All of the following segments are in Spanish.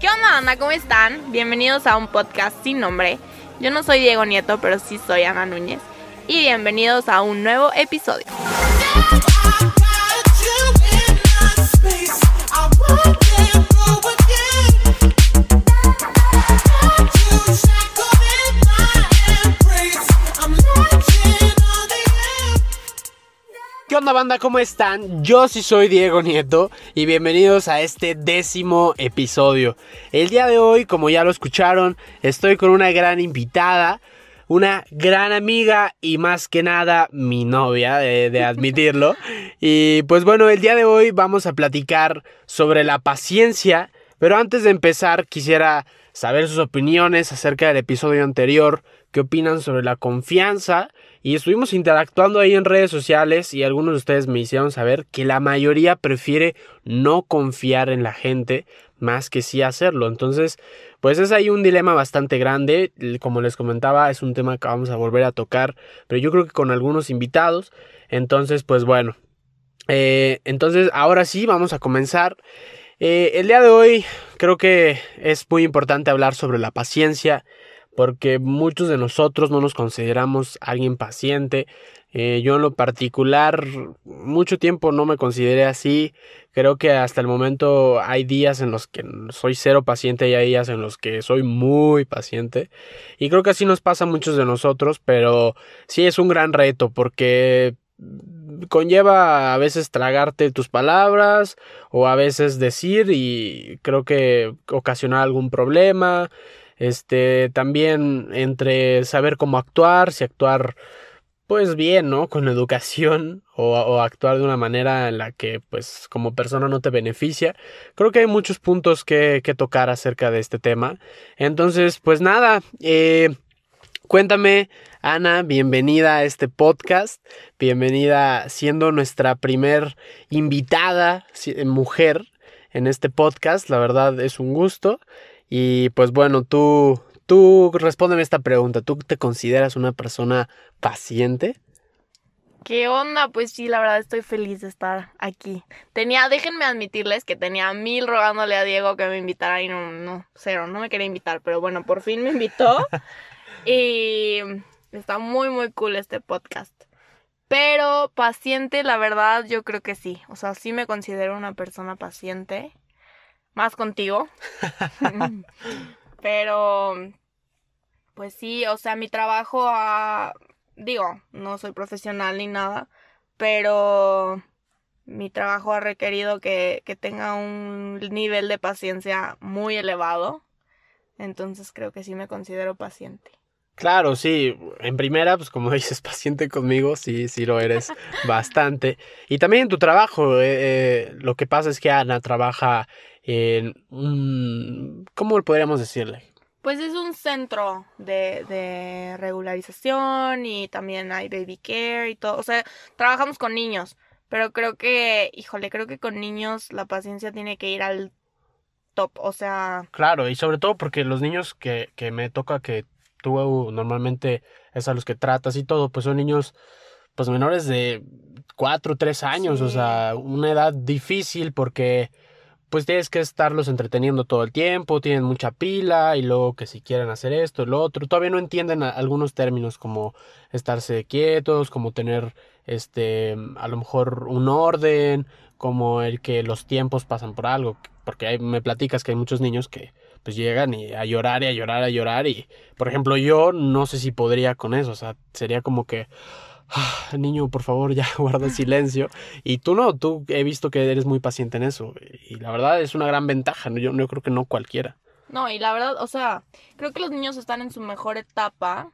¿Qué onda, Ana? ¿Cómo están? Bienvenidos a un podcast sin nombre. Yo no soy Diego Nieto, pero sí soy Ana Núñez. Y bienvenidos a un nuevo episodio. Onda banda? ¿Cómo están? Yo sí soy Diego Nieto y bienvenidos a este décimo episodio. El día de hoy, como ya lo escucharon, estoy con una gran invitada, una gran amiga y más que nada mi novia, de, de admitirlo. y pues bueno, el día de hoy vamos a platicar sobre la paciencia, pero antes de empezar quisiera saber sus opiniones acerca del episodio anterior, qué opinan sobre la confianza y estuvimos interactuando ahí en redes sociales y algunos de ustedes me hicieron saber que la mayoría prefiere no confiar en la gente más que sí hacerlo. Entonces, pues es ahí un dilema bastante grande. Como les comentaba, es un tema que vamos a volver a tocar, pero yo creo que con algunos invitados. Entonces, pues bueno. Eh, entonces, ahora sí, vamos a comenzar. Eh, el día de hoy creo que es muy importante hablar sobre la paciencia porque muchos de nosotros no nos consideramos alguien paciente. Eh, yo en lo particular mucho tiempo no me consideré así. Creo que hasta el momento hay días en los que soy cero paciente y hay días en los que soy muy paciente. Y creo que así nos pasa a muchos de nosotros, pero sí es un gran reto porque conlleva a veces tragarte tus palabras o a veces decir y creo que ocasionar algún problema este, también entre saber cómo actuar, si actuar pues bien, ¿no? Con educación o, actuar de una manera en la que pues como persona no te beneficia. Creo que hay muchos puntos que, que tocar acerca de este tema. Entonces, pues nada, eh, cuéntame, Ana, bienvenida a este podcast, bienvenida siendo nuestra primer invitada mujer en este podcast, la verdad es un gusto. Y pues bueno, tú, tú respóndeme esta pregunta. ¿Tú te consideras una persona paciente? ¿Qué onda? Pues sí, la verdad estoy feliz de estar aquí. Tenía, déjenme admitirles que tenía mil rogándole a Diego que me invitara y no, no, cero, no me quería invitar, pero bueno, por fin me invitó. y está muy, muy cool este podcast. Pero paciente, la verdad, yo creo que sí. O sea, sí me considero una persona paciente más contigo. Pero, pues sí, o sea, mi trabajo ha, digo, no soy profesional ni nada, pero mi trabajo ha requerido que, que tenga un nivel de paciencia muy elevado. Entonces creo que sí me considero paciente. Claro, sí. En primera, pues como dices, paciente conmigo, sí, sí lo eres bastante. Y también en tu trabajo, eh, eh, lo que pasa es que Ana trabaja un... ¿Cómo podríamos decirle? Pues es un centro de, de regularización y también hay baby care y todo. O sea, trabajamos con niños, pero creo que, híjole, creo que con niños la paciencia tiene que ir al top, o sea... Claro, y sobre todo porque los niños que, que me toca que tú normalmente es a los que tratas y todo, pues son niños pues menores de 4, 3 años, o sea, una edad difícil porque pues tienes que estarlos entreteniendo todo el tiempo, tienen mucha pila y luego que si quieren hacer esto, lo otro, todavía no entienden algunos términos como estarse quietos, como tener este a lo mejor un orden, como el que los tiempos pasan por algo, porque me platicas que hay muchos niños que pues llegan y a llorar y a llorar, a llorar y por ejemplo yo no sé si podría con eso, o sea, sería como que Ah, niño, por favor, ya guarda silencio. Y tú no, tú he visto que eres muy paciente en eso. Y la verdad es una gran ventaja, yo, yo creo que no cualquiera. No, y la verdad, o sea, creo que los niños están en su mejor etapa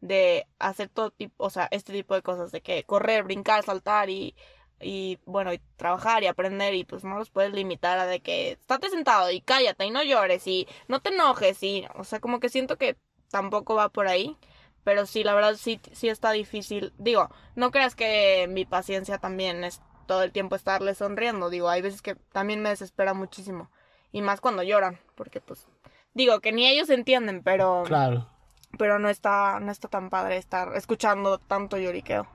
de hacer todo tipo, o sea, este tipo de cosas, de que correr, brincar, saltar y, y bueno, y trabajar y aprender y pues no los puedes limitar a de que estate sentado y cállate y no llores y no te enojes y, o sea, como que siento que tampoco va por ahí. Pero sí, la verdad sí, sí está difícil. Digo, no creas que mi paciencia también es todo el tiempo estarle sonriendo. Digo, hay veces que también me desespera muchísimo. Y más cuando lloran, porque pues, digo, que ni ellos entienden, pero... Claro. Pero no está, no está tan padre estar escuchando tanto lloriqueo.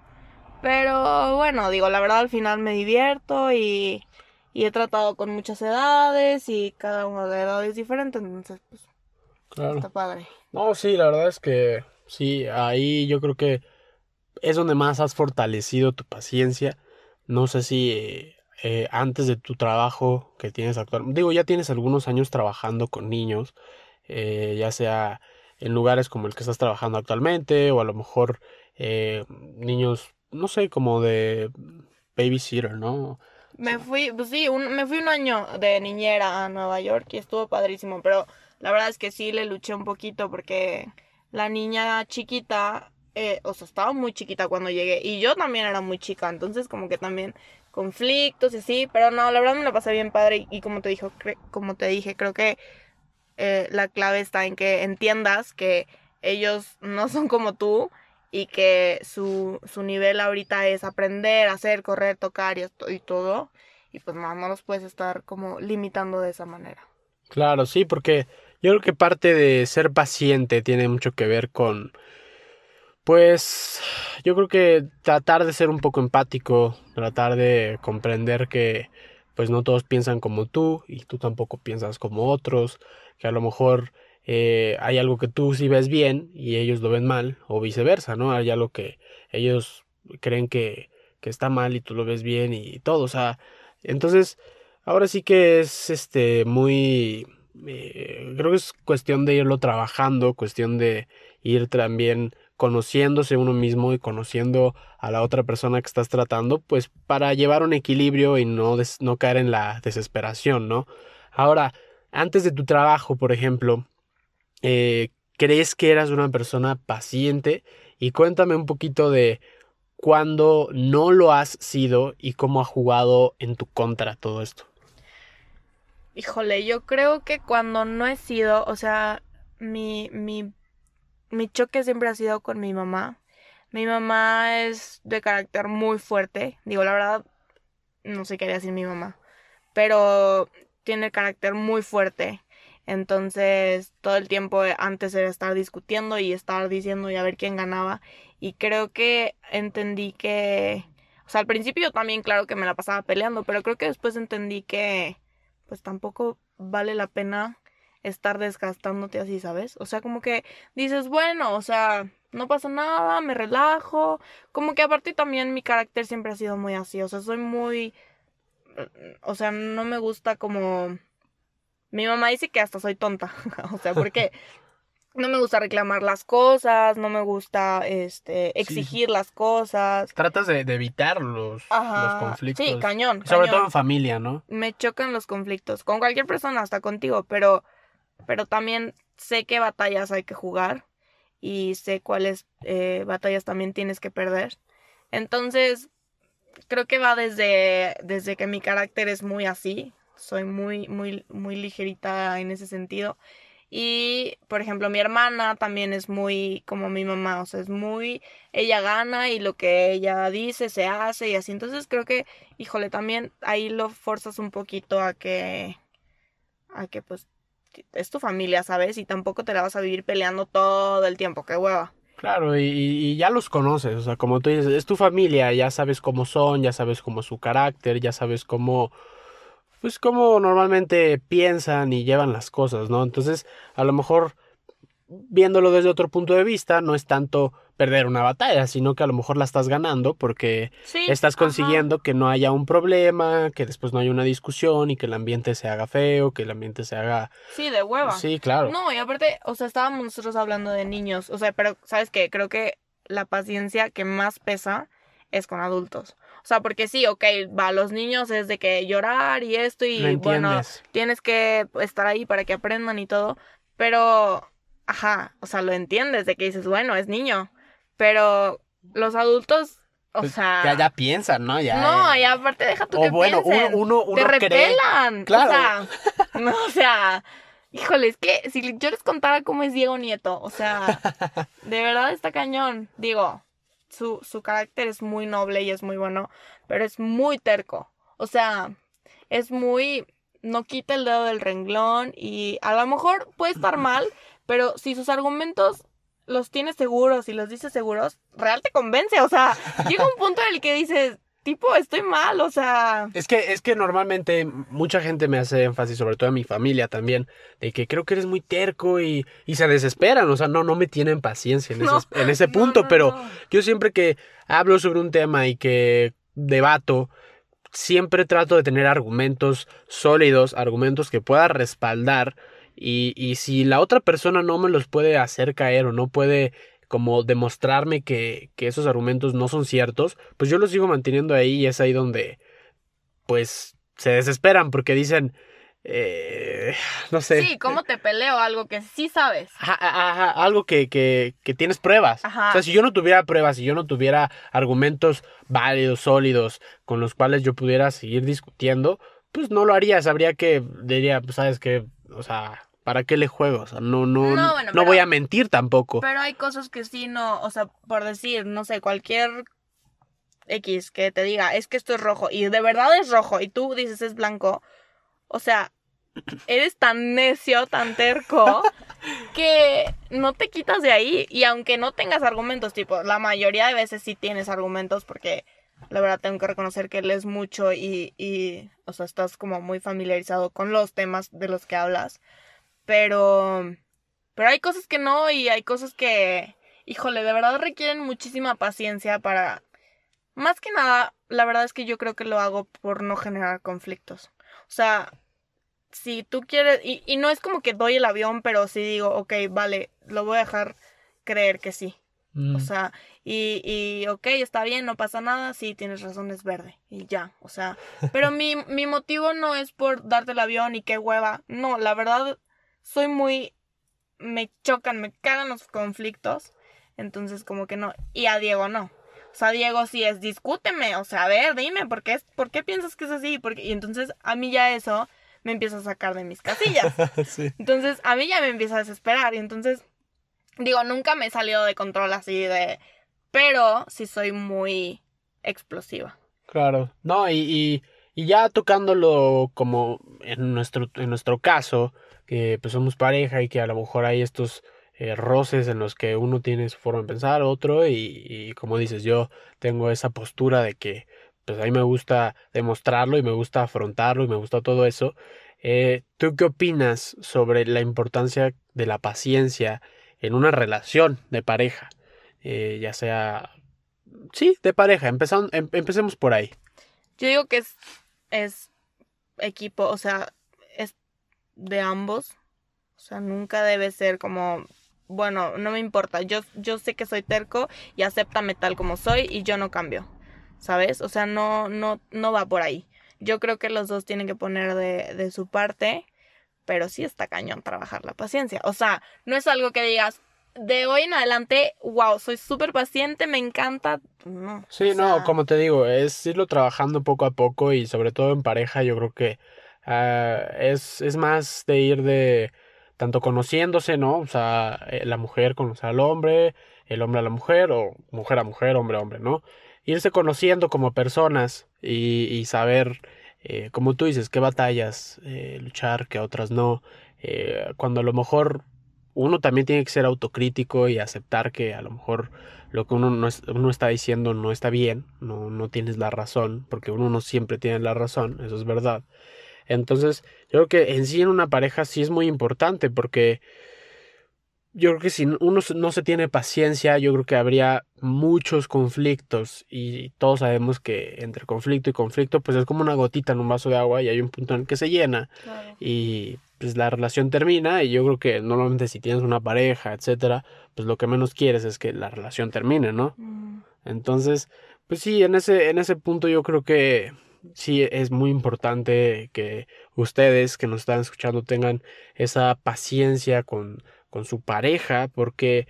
Pero bueno, digo, la verdad al final me divierto y... y he tratado con muchas edades y cada una de edades diferente, entonces pues Claro. está padre. No, sí, la verdad es que sí, ahí yo creo que es donde más has fortalecido tu paciencia. No sé si eh, eh, antes de tu trabajo que tienes actualmente, digo, ya tienes algunos años trabajando con niños, eh, ya sea en lugares como el que estás trabajando actualmente o a lo mejor eh, niños, no sé, como de babysitter, ¿no? Me fui, pues sí, un- me fui un año de niñera a Nueva York y estuvo padrísimo, pero la verdad es que sí le luché un poquito porque la niña chiquita, eh, o sea, estaba muy chiquita cuando llegué y yo también era muy chica, entonces como que también conflictos y así, pero no, la verdad me la pasé bien padre y, como te dijo, como te dije, creo que eh, la clave está en que entiendas que ellos no son como tú y que su, su nivel ahorita es aprender, hacer, correr, tocar y todo. Y pues no, no los puedes estar como limitando de esa manera. Claro, sí, porque yo creo que parte de ser paciente tiene mucho que ver con, pues, yo creo que tratar de ser un poco empático, tratar de comprender que, pues, no todos piensan como tú y tú tampoco piensas como otros, que a lo mejor eh, hay algo que tú sí ves bien y ellos lo ven mal, o viceversa, ¿no? Hay algo que ellos creen que, que está mal y tú lo ves bien y todo, o sea, entonces, ahora sí que es, este, muy, eh, creo que es cuestión de irlo trabajando, cuestión de ir también conociéndose uno mismo y conociendo a la otra persona que estás tratando, pues para llevar un equilibrio y no, des- no caer en la desesperación, ¿no? Ahora, antes de tu trabajo, por ejemplo, eh, ¿crees que eras una persona paciente? Y cuéntame un poquito de cuándo no lo has sido y cómo ha jugado en tu contra todo esto. Híjole, yo creo que cuando no he sido, o sea, mi, mi, mi choque siempre ha sido con mi mamá. Mi mamá es de carácter muy fuerte. Digo, la verdad, no sé qué haría sin mi mamá. Pero tiene carácter muy fuerte. Entonces, todo el tiempo antes era estar discutiendo y estar diciendo y a ver quién ganaba. Y creo que entendí que, o sea, al principio yo también, claro que me la pasaba peleando, pero creo que después entendí que, pues tampoco vale la pena estar desgastándote así, ¿sabes? O sea, como que dices, bueno, o sea, no pasa nada, me relajo. Como que aparte también mi carácter siempre ha sido muy así, o sea, soy muy, o sea, no me gusta como... Mi mamá dice que hasta soy tonta, o sea, porque no me gusta reclamar las cosas, no me gusta, este, exigir las cosas. Tratas de, de evitar los, conflictos. Sí, cañón. Sobre cañón. todo en familia, ¿no? me chocan los conflictos con cualquier persona, hasta contigo, pero pero también sé qué batallas hay que jugar y sé cuáles eh, batallas también tienes que perder. Entonces, creo que va desde desde que mi carácter es muy así, soy muy muy muy ligerita en ese sentido. Y, por ejemplo, mi hermana también es muy como mi mamá, o sea, es muy, ella gana y lo que ella dice se hace y así. Entonces creo que, híjole, también ahí lo forzas un poquito a que, a que pues es tu familia, ¿sabes? Y tampoco te la vas a vivir peleando todo el tiempo, qué hueva. Claro, y, y ya los conoces, o sea, como tú dices, es tu familia, ya sabes cómo son, ya sabes cómo es su carácter, ya sabes cómo, pues cómo normalmente piensan y llevan las cosas, ¿no? Entonces, a lo mejor, viéndolo desde otro punto de vista, no es tanto perder una batalla, sino que a lo mejor la estás ganando porque Sí. estás ajá. consiguiendo que no haya un problema, que después no haya una discusión y que el ambiente se haga feo, que el ambiente se haga... Sí, de hueva. Sí, claro. No, y aparte, o sea, estábamos nosotros hablando de niños, o sea, pero, ¿sabes qué? Creo que la paciencia que más pesa es con adultos. O sea, porque sí, ok, va, los niños es de que llorar y esto y bueno, tienes que estar ahí para que aprendan y todo, pero, ajá, o sea, lo entiendes de que dices, bueno, es niño, pero los adultos, o Pues, sea... ya, ya piensan, ¿no? Ya, No, y aparte deja tú O que bueno, uno, piensen uno, uno te cree- repelan. Claro. O sea, no, o sea, híjole, es que si yo les contara cómo es Diego Nieto, o sea, de verdad está cañón. Digo, su, su carácter es muy noble y es muy bueno, pero es muy terco. O sea, es muy. No quita el dedo del renglón y a lo mejor puede estar mal, pero si sus argumentos los tienes seguros y los dices seguros, real te convence. O sea, llega un punto en el que dices, tipo, estoy mal, o sea. Es que, es que normalmente mucha gente me hace énfasis, sobre todo a mi familia también, de que creo que eres muy terco y, y se desesperan, o sea, no, no me tienen paciencia en, ese, en ese punto, pero yo siempre que hablo sobre un tema y que debato, siempre trato de tener argumentos sólidos, argumentos que pueda respaldar y, y si la otra persona no me los puede hacer caer o no puede como demostrarme que, que esos argumentos no son ciertos, pues yo los sigo manteniendo ahí y es ahí donde pues se desesperan porque dicen, eh, no sé. Sí, ¿cómo te peleo? Algo que sí sabes. Ajá, algo que, que, que, tienes pruebas. Ajá. O sea, si yo no tuviera pruebas, si yo no tuviera argumentos válidos, sólidos, con los cuales yo pudiera seguir discutiendo, pues no lo haría. Sabría que diría, pues sabes que, o sea, ¿para qué le juego? O sea, no, no, no, voy a mentir tampoco. Pero hay cosas que sí no, o sea, por decir, no sé, cualquier X que te diga, es que esto es rojo, y de verdad es rojo, y tú dices es blanco, o sea, eres tan necio, tan terco, que no te quitas de ahí, y aunque no tengas argumentos, tipo, la mayoría de veces sí tienes argumentos, porque la verdad tengo que reconocer que lees mucho y, y, o sea, estás como muy familiarizado con los temas de los que hablas. Pero. Pero hay cosas que no y hay cosas que. Híjole, de verdad requieren muchísima paciencia para. Más que nada, la verdad es que yo creo que lo hago por no generar conflictos. O sea, si tú quieres. Y, y no es como que doy el avión, pero sí digo, ok, vale, lo voy a dejar creer que sí. O mm. sea, y, y ok, está bien, no pasa nada, sí, tienes razón, es verde. Y ya, o sea. Pero mi, mi motivo no es por darte el avión y qué hueva. No, la verdad, soy muy... me chocan, me cagan los conflictos. Entonces como que no. Y a Diego no. O sea, Diego sí es, discúteme, o sea, a ver, dime, ¿por qué, ¿por qué piensas que es así? Porque, y entonces a mí ya eso me empieza a sacar de mis casillas. Entonces a mí ya me empieza a desesperar. Y entonces, digo, nunca me he salido de control así de... Pero sí soy muy explosiva. Claro, no, y, y, ya tocándolo como en nuestro, en nuestro caso, que pues somos pareja y que a lo mejor hay estos eh, roces en los que uno tiene su forma de pensar, otro, y, como dices, yo tengo esa postura de que pues a mí me gusta demostrarlo y me gusta afrontarlo y me gusta todo eso. Eh, ¿Tú qué opinas sobre la importancia de la paciencia en una relación de pareja? Eh, ya sea, sí, de pareja, Empezando, em, empecemos por ahí. Yo digo que es, es equipo, o sea, de ambos. O sea, nunca debe ser como, bueno, no me importa, yo, yo sé que soy terco y acéptame tal como soy y yo no cambio, ¿sabes? O sea, no, no, no va por ahí. Yo creo que los dos tienen que poner de, de su parte, pero sí está cañón trabajar la paciencia. O sea, no es algo que digas, de hoy en adelante, wow, soy súper paciente, me encanta. No. Sí, no, como te digo, es irlo trabajando poco a poco y sobre todo en pareja, yo creo que Ah, es, es más de ir de tanto conociéndose, ¿no? O sea, eh, la mujer conoce al hombre, el hombre a la mujer, o mujer a mujer, hombre a hombre, ¿no? Irse conociendo como personas y, saber, eh, como tú dices, qué batallas eh, luchar, qué otras no. Eh, cuando a lo mejor uno también tiene que ser autocrítico y aceptar que a lo mejor lo que uno, no está diciendo no está bien, no, no tienes la razón, porque uno no siempre tiene la razón, eso es verdad. Entonces, yo creo que en sí en una pareja sí es muy importante porque yo creo que si uno no se tiene paciencia, yo creo que habría muchos conflictos y todos sabemos que entre conflicto y conflicto pues es como una gotita en un vaso de agua y hay un punto en el que se llena y pues la relación termina y yo creo que normalmente si tienes una pareja, etcétera, pues lo que menos quieres es que la relación termine, ¿no? Mm. Entonces, pues sí, en ese en ese punto yo creo que sí es muy importante que ustedes que nos están escuchando tengan esa paciencia con, con su pareja porque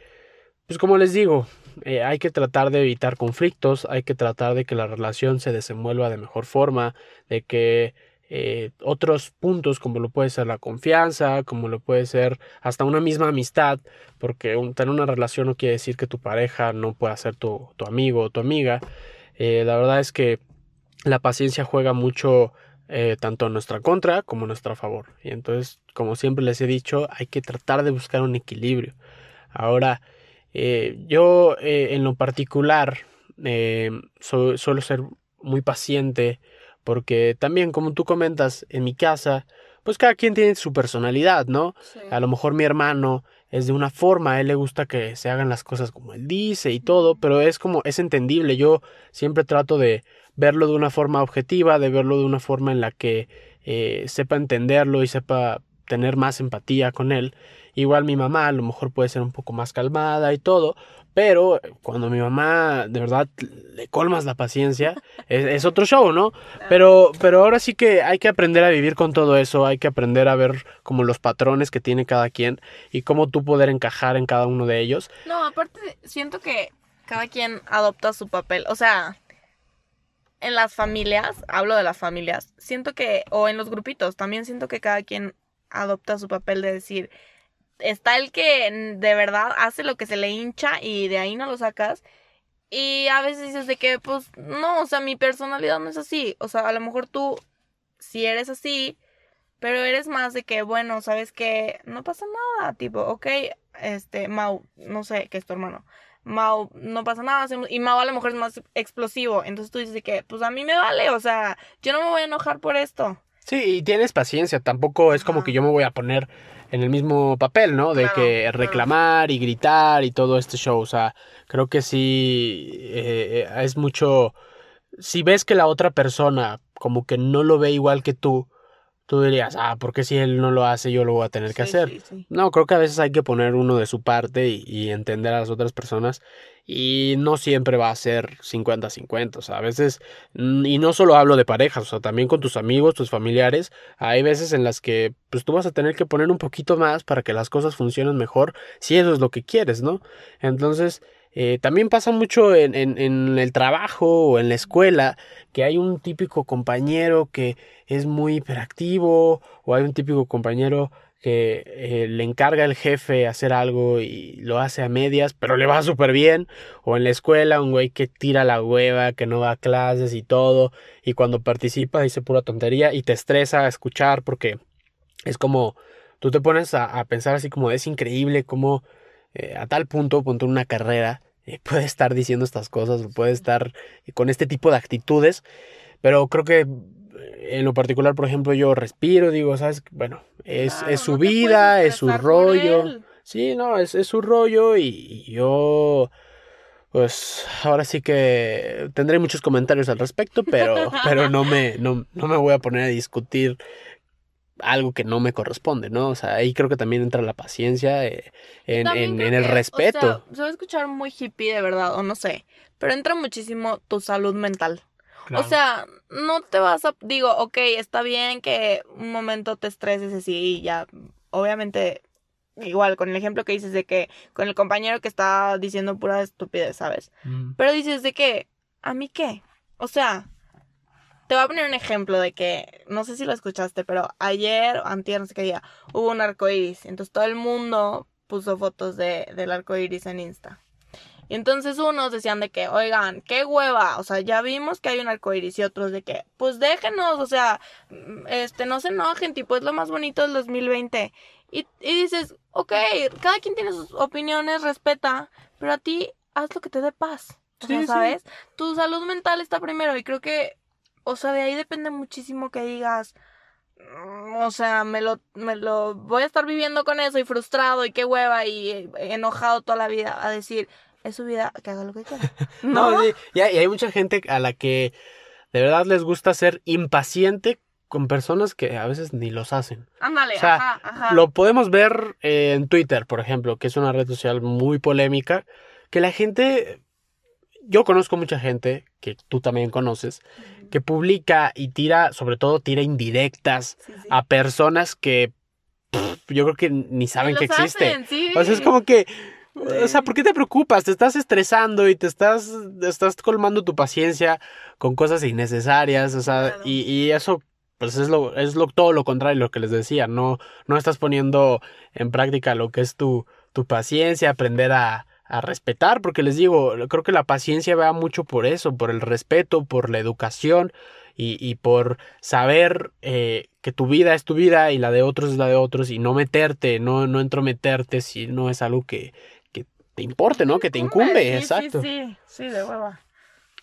pues como les digo eh, hay que tratar de evitar conflictos hay que tratar de que la relación se desenvuelva de mejor forma de que eh, otros puntos como lo puede ser la confianza, como lo puede ser hasta una misma amistad, porque tener una relación no quiere decir que tu pareja no pueda ser tu, tu amigo o tu amiga. Eh, la verdad es que la paciencia juega mucho eh, tanto en nuestra contra como en nuestra favor. Y entonces, como siempre les he dicho, hay que tratar de buscar un equilibrio. Ahora, eh, yo eh, en lo particular suelo ser muy paciente, porque también, como tú comentas, en mi casa, pues cada quien tiene su personalidad, ¿no? Sí. A lo mejor mi hermano es de una forma, a él le gusta que se hagan las cosas como él dice y todo, pero es como, es entendible, yo siempre trato de verlo de una forma objetiva, de verlo de una forma en la que eh, sepa entenderlo y sepa tener más empatía con él. Igual mi mamá a lo mejor puede ser un poco más calmada y todo, pero cuando mi mamá de verdad le colmas la paciencia, es, otro show, ¿no? Pero, pero ahora sí que hay que aprender a vivir con todo eso, hay que aprender a ver como los patrones que tiene cada quien y cómo tú poder encajar en cada uno de ellos. No, aparte siento que cada quien adopta su papel. O sea, en las familias, hablo de las familias, siento que, o en los grupitos, también siento que cada quien adopta su papel de decir, está el que de verdad hace lo que se le hincha y de ahí no lo sacas. Y a veces dices de que, pues, no, o sea, mi personalidad no es así. O sea, a lo mejor tú sí eres así, pero eres más de que, bueno, sabes que no pasa nada, tipo, ok, este, Mau, no sé, que es tu hermano. Mau, no pasa nada, y Mau a lo mejor es más explosivo, entonces tú dices de que, pues a mí me vale, o sea, yo no me voy a enojar por esto. Sí, y tienes paciencia, tampoco es como que yo me voy a poner en el mismo papel, ¿no? De Claro, que claro. reclamar y gritar y todo este show, o sea, creo que sí eh, eh, es mucho... Si ves que la otra persona como que no lo ve igual que tú, tú dirías, ah, ¿por qué si él no lo hace yo lo voy a tener que hacer? sí, sí. No, creo que a veces hay que poner uno de su parte y, y entender a las otras personas y no siempre va a ser 50-50, o sea, a veces, mm, y no solo hablo de parejas, o sea, también con tus amigos, tus familiares, hay veces en las que pues tú vas a tener que poner un poquito más para que las cosas funcionen mejor, si eso es lo que quieres, ¿no? Entonces, eh, también pasa mucho en, en, en el trabajo o en la escuela que hay un típico compañero que es muy hiperactivo o hay un típico compañero que eh, le encarga el jefe hacer algo y lo hace a medias, pero le va súper bien. O en la escuela, un güey que tira la hueva, que no va a clases y todo. Y cuando participa dice pura tontería y te estresa a escuchar porque es como tú te pones a, a pensar así como es increíble cómo eh, a tal punto, punto una carrera, eh, puede estar diciendo estas cosas, puede estar con este tipo de actitudes. Pero creo que en lo particular, por ejemplo, yo respiro, digo, ¿sabes? Bueno, es, Claro, es su no vida, es su rollo. Sí, no, es, es su rollo y, y yo, pues, ahora sí que tendré muchos comentarios al respecto, pero, pero no me, no, no me voy a poner a discutir algo que no me corresponde, ¿no? O sea, ahí creo que también entra la paciencia eh, en, en, el que, o respeto. sea, se va a escuchar muy hippie de verdad, o no sé, pero entra muchísimo tu salud mental. Claro. O sea, no te vas a... Digo, ok, está bien que un momento te estreses así y ya, obviamente, igual con el ejemplo que dices de que con el compañero que está diciendo pura estupidez, ¿sabes? Mm, Pero dices de que, ¿a mí qué? O sea, te voy a poner un ejemplo de que, no sé si lo escuchaste, pero ayer o antier, no sé qué día, hubo un arco iris. Entonces todo el mundo puso fotos de, del arco iris en Insta. Y entonces unos decían de que, oigan, qué hueva, o sea, ya vimos que hay un arco iris y otros de que, pues déjenos, o sea, mm, este, no se enojen, tipo, es lo más bonito del 2020. Y, y dices, ok, cada quien tiene sus opiniones, respeta, pero a ti haz lo que te dé paz. O sea, Sí, sí. ¿sabes? Tu salud mental está primero y creo que, o sea, de ahí depende muchísimo que digas, "Mm, o sea, me lo, me lo voy a estar viviendo con eso y frustrado y qué hueva y eh, enojado toda la vida a decir, es su vida, que haga lo que quiera. No, No, sí, y hay, mucha gente a la que de verdad les gusta ser impaciente con personas que a veces ni los hacen. ándale, o sea, ajá, ajá. Lo podemos ver eh, en Twitter, por ejemplo, que es una red social muy polémica, que la gente, yo conozco mucha gente, que tú también conoces, que publica y tira, sobre todo tira indirectas Sí, sí. a personas que pff, yo creo que ni saben que los existe. hacen, sí. O sea, es como que, o sea. ¿por qué te preocupas? Te estás estresando y te estás, estás colmando tu paciencia con cosas innecesarias, o sea, Claro. y, y eso, pues es lo, es lo, todo lo contrario lo que les decía, no, no estás poniendo en práctica lo que es tu, tu paciencia, aprender a, a respetar, porque les digo, creo que la paciencia va mucho por eso, por el respeto, por la educación y, y por saber eh, que tu vida es tu vida y la de otros es la de otros y no meterte, no, no entrometerte si no es algo que te importe, ¿no? Que te incumbe, sí, exacto. Sí, sí, sí, de hueva.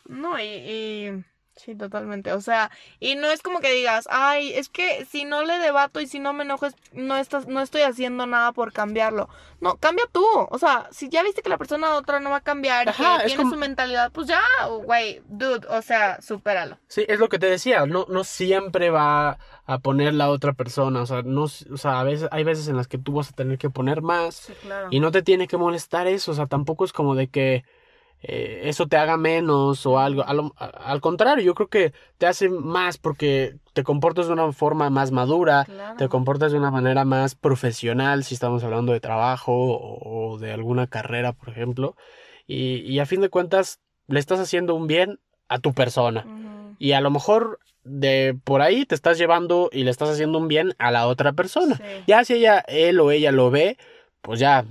No, y, y Sí, totalmente. O sea, y no es como que digas, ay, es que si no le debato y si no me enojo, no, estás, no estoy haciendo nada por cambiarlo. No, cambia tú. O sea, si ya viste que la persona otra no va a cambiar y que tiene su mentalidad, pues ya, güey, dude, o sea, supéralo. Sí, es lo que te decía, no, no siempre va a poner la otra persona. O sea, no, o sea, a veces, hay veces en las que tú vas a tener que poner más. Sí, claro. Y no te tiene que molestar eso. O sea, tampoco es como de que eh, eso te haga menos o algo. Al, contrario, yo creo que te hace más porque te comportas de una forma más madura, te comportas de una manera más profesional, si estamos hablando de trabajo o, de alguna carrera, por ejemplo. Y, a fin de cuentas, le estás haciendo un bien a tu persona. Y a lo mejor de por ahí te estás llevando y le estás haciendo un bien a la otra persona. Ya si ella, él o ella lo ve, pues ya,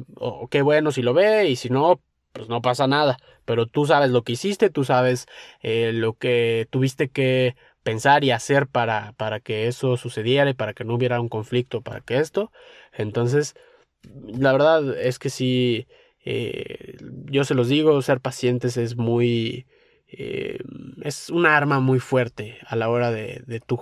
qué bueno si lo ve y si no, pues no pasa nada. Pero tú sabes lo que hiciste, tú sabes eh, lo que tuviste que pensar y hacer para, para que eso sucediera y para que no hubiera un conflicto, para que esto. Entonces, la verdad es que sí, eh, yo se los digo, ser pacientes es muy... Eh, es un arma muy fuerte a la hora de, de tu,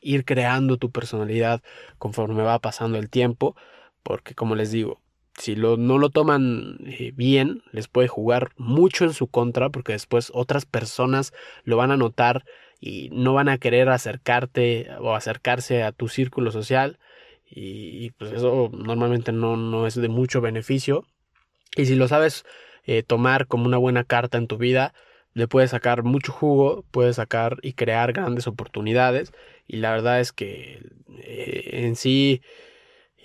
ir creando tu personalidad conforme va pasando el tiempo, porque como les digo, si lo, no lo toman eh, bien, les puede jugar mucho en su contra porque después otras personas lo van a notar y no van a querer acercarte o acercarse a tu círculo social. Y, pues eso normalmente no, no, es de mucho beneficio. Y si lo sabes eh, tomar como una buena carta en tu vida le puedes sacar mucho jugo, puedes sacar y crear grandes oportunidades. Y la verdad es que eh, en sí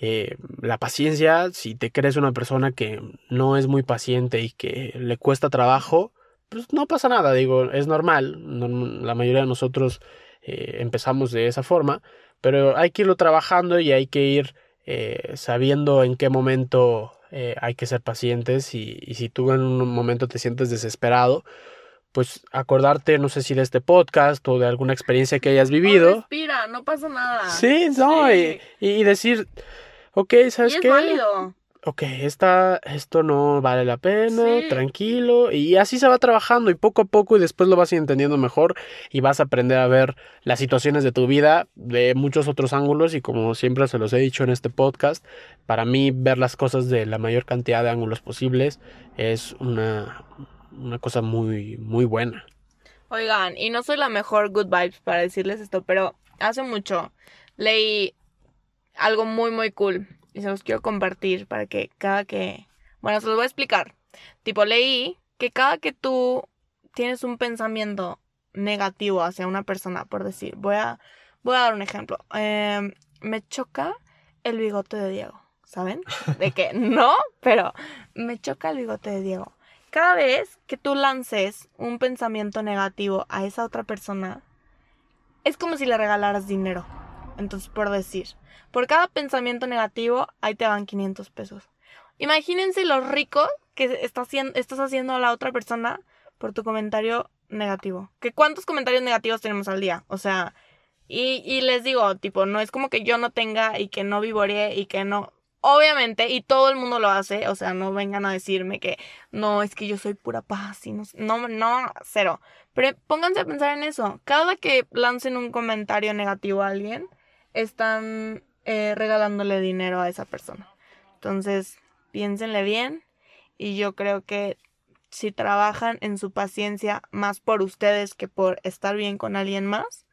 eh, la paciencia, si te crees una persona que no es muy paciente y que le cuesta trabajo, pues no pasa nada, digo, es normal, la mayoría de nosotros eh, empezamos de esa forma, pero hay que irlo trabajando y hay que ir eh, sabiendo en qué momento hay que ser pacientes y, si tú en un momento te sientes desesperado, pues acordarte, no sé si de este podcast o de alguna experiencia que hayas vivido. No respira, no pasa nada. Sí, no, y, decir, ok, ¿sabes y es qué? Válido. Ok, esta, esto no vale la pena, tranquilo, y así se va trabajando y poco a poco y después lo vas entendiendo mejor y vas a aprender a ver las situaciones de tu vida de muchos otros ángulos y como siempre se los he dicho en este podcast, para mí ver las cosas de la mayor cantidad de ángulos posibles es una, una cosa muy, muy buena. Oigan, y no soy la mejor good vibes para decirles esto, pero hace mucho leí algo muy, muy cool. Y se los quiero compartir para que cada que... Bueno, se los voy a explicar. Tipo, leí que cada que tú tienes un pensamiento negativo hacia una persona, por decir, voy a, voy a dar un ejemplo. Em, me choca el bigote de Diego, ¿saben? De que no, pero me choca el bigote de Diego. Cada vez que tú lances un pensamiento negativo a esa otra persona, es como si le regalaras dinero. Entonces, por decir, por cada pensamiento negativo, ahí te van 500 pesos. Imagínense lo rico que estás haciendo a la otra persona por tu comentario negativo. ¿Que ¿Cuántos comentarios negativos tenemos al día? O sea, y, y les digo, tipo, no es como que yo no tenga y que no vivoree y que no. Obviamente, y todo el mundo lo hace, o sea, no vengan a decirme que no, es que yo soy pura paz y no, no, no, cero. Pero pónganse a pensar en eso. Cada que lancen un comentario negativo a alguien, están eh, regalándole dinero a esa persona. Entonces, piénsenle bien y yo creo que si trabajan en su paciencia más por ustedes que por estar bien con alguien más,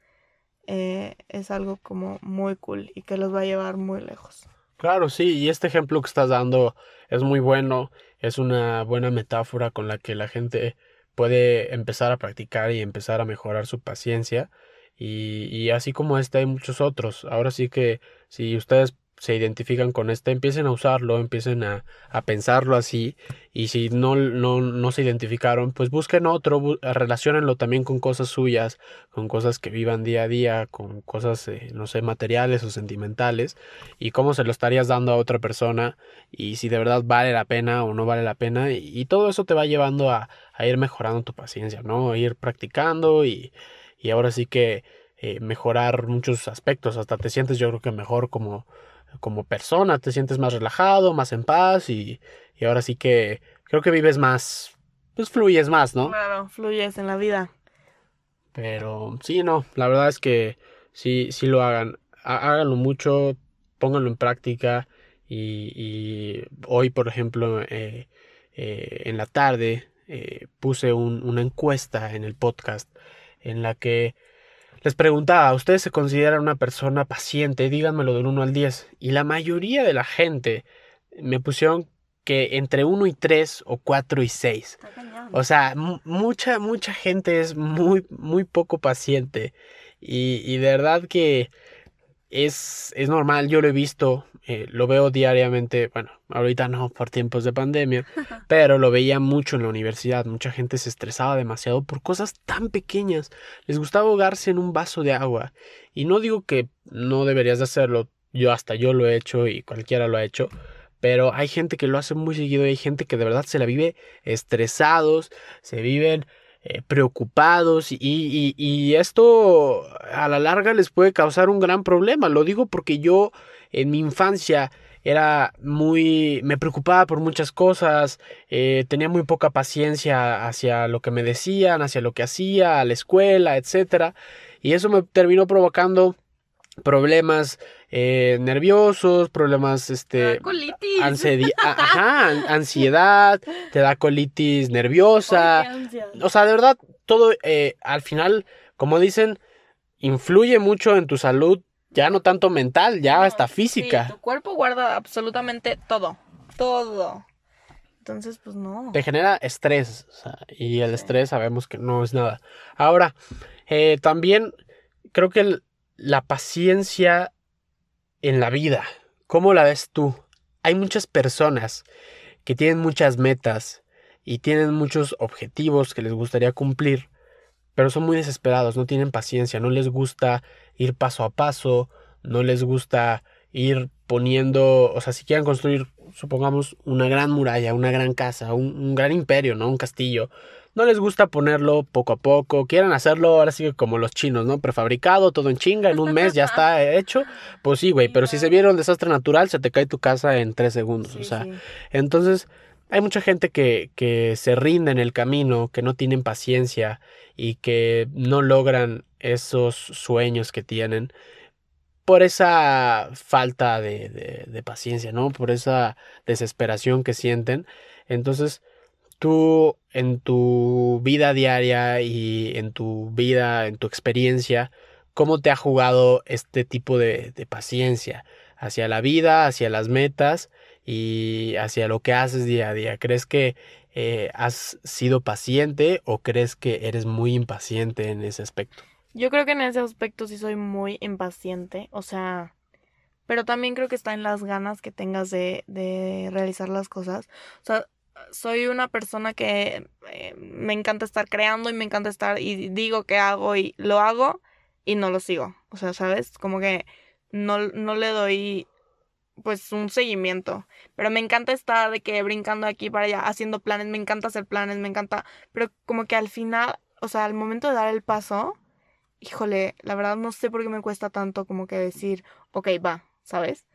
eh, es algo como muy cool y que los va a llevar muy lejos. Claro, sí, y este ejemplo que estás dando es muy bueno, es una buena metáfora con la que la gente puede empezar a practicar y empezar a mejorar su paciencia y, y así como este hay muchos otros. Ahora sí que si ustedes se identifican con este, empiecen a usarlo, empiecen a, a pensarlo así, y si no, no, no, se identificaron, pues busquen otro, relacionenlo también con cosas suyas, con cosas que vivan día a día, con cosas, eh, no sé, materiales o sentimentales, y cómo se lo estarías dando a otra persona, y si de verdad vale la pena o no vale la pena, y, todo eso te va llevando a, a, ir mejorando tu paciencia, ¿no? A ir practicando y, y ahora sí que eh, mejorar muchos aspectos, hasta te sientes yo creo que mejor como, como persona, te sientes más relajado, más en paz y, y ahora sí que creo que vives más, pues fluyes más, ¿no? Claro, fluyes en la vida. Pero sí, no, la verdad es que sí, sí lo hagan. Háganlo mucho, pónganlo en práctica. Y, hoy, por ejemplo, eh, eh, en la tarde eh, puse una encuesta en el podcast en la que les preguntaba, ¿ustedes se consideran una persona paciente? Díganmelo del 1 al 10. Y la mayoría de la gente me pusieron que entre 1 y 3 o 4 y 6. O sea, mucha, mucha gente es muy, muy poco paciente. Y, y de verdad que es, es normal, yo lo he visto, eh, lo veo diariamente, bueno, ahorita no por tiempos de pandemia, pero lo veía mucho en la universidad, mucha gente se estresaba demasiado por cosas tan pequeñas, les gustaba ahogarse en un vaso de agua, y no digo que no deberías de hacerlo, yo hasta yo lo he hecho y cualquiera lo ha hecho, pero hay gente que lo hace muy seguido y hay gente que de verdad se la vive estresados, se viven eh, preocupados y, y, y, esto a la larga les puede causar un gran problema. Lo digo porque yo en mi infancia era muy me preocupaba por muchas cosas eh, tenía muy poca paciencia hacia lo que me decían hacia lo que hacía a la escuela etcétera y eso me terminó provocando problemas eh, nerviosos, problemas, este, colitis. ansiedad, te da colitis nerviosa. o sea, de verdad, todo eh, al final, como dicen, influye mucho en tu salud, ya no tanto mental, ya hasta física. tu cuerpo guarda absolutamente todo, todo. Entonces, pues no. Te genera estrés, y el estrés sabemos que no es nada. Ahora, eh, también creo que el, la paciencia en la vida. ¿Cómo la ves tú? Hay muchas personas que tienen muchas metas y tienen muchos objetivos que les gustaría cumplir, pero son muy desesperados, no tienen paciencia, no les gusta ir paso a paso, no les gusta ir poniendo, o sea, si quieren construir, supongamos, una gran muralla, una gran casa, un, un gran imperio, ¿no? Un castillo, no les gusta ponerlo poco a poco, quieren hacerlo ahora sí como los chinos, ¿no? Prefabricado, todo en chinga, en un mes ya está hecho. Pues sí, güey, pero si se viera un desastre natural, se te cae tu casa en tres segundos, o sea. Entonces, hay mucha gente que, que se rinde en el camino, que no tienen paciencia y que no logran esos sueños que tienen por esa falta de, de, de, paciencia, ¿no? Por esa desesperación que sienten. Entonces, tú en tu vida diaria y en tu vida, en tu experiencia, cómo te ha jugado este tipo de, paciencia hacia la vida, hacia las metas y hacia lo que haces día a día. ¿Crees que eh, has sido paciente o crees que eres muy impaciente en ese aspecto? Yo creo que en ese aspecto sí soy muy impaciente, o sea, pero también creo que está en las ganas que tengas de, de realizar las cosas. O sea, soy una persona que eh, me encanta estar creando y me encanta estar y digo que hago y lo hago y no lo sigo. O sea, ¿sabes? Como que no, no le doy pues un seguimiento. Pero me encanta estar de que brincando aquí para allá, haciendo planes, me encanta hacer planes, me encanta. Pero como que al final, o sea, al momento de dar el paso, híjole, la verdad no sé por qué me cuesta tanto como que decir, ok, va, ¿sabes?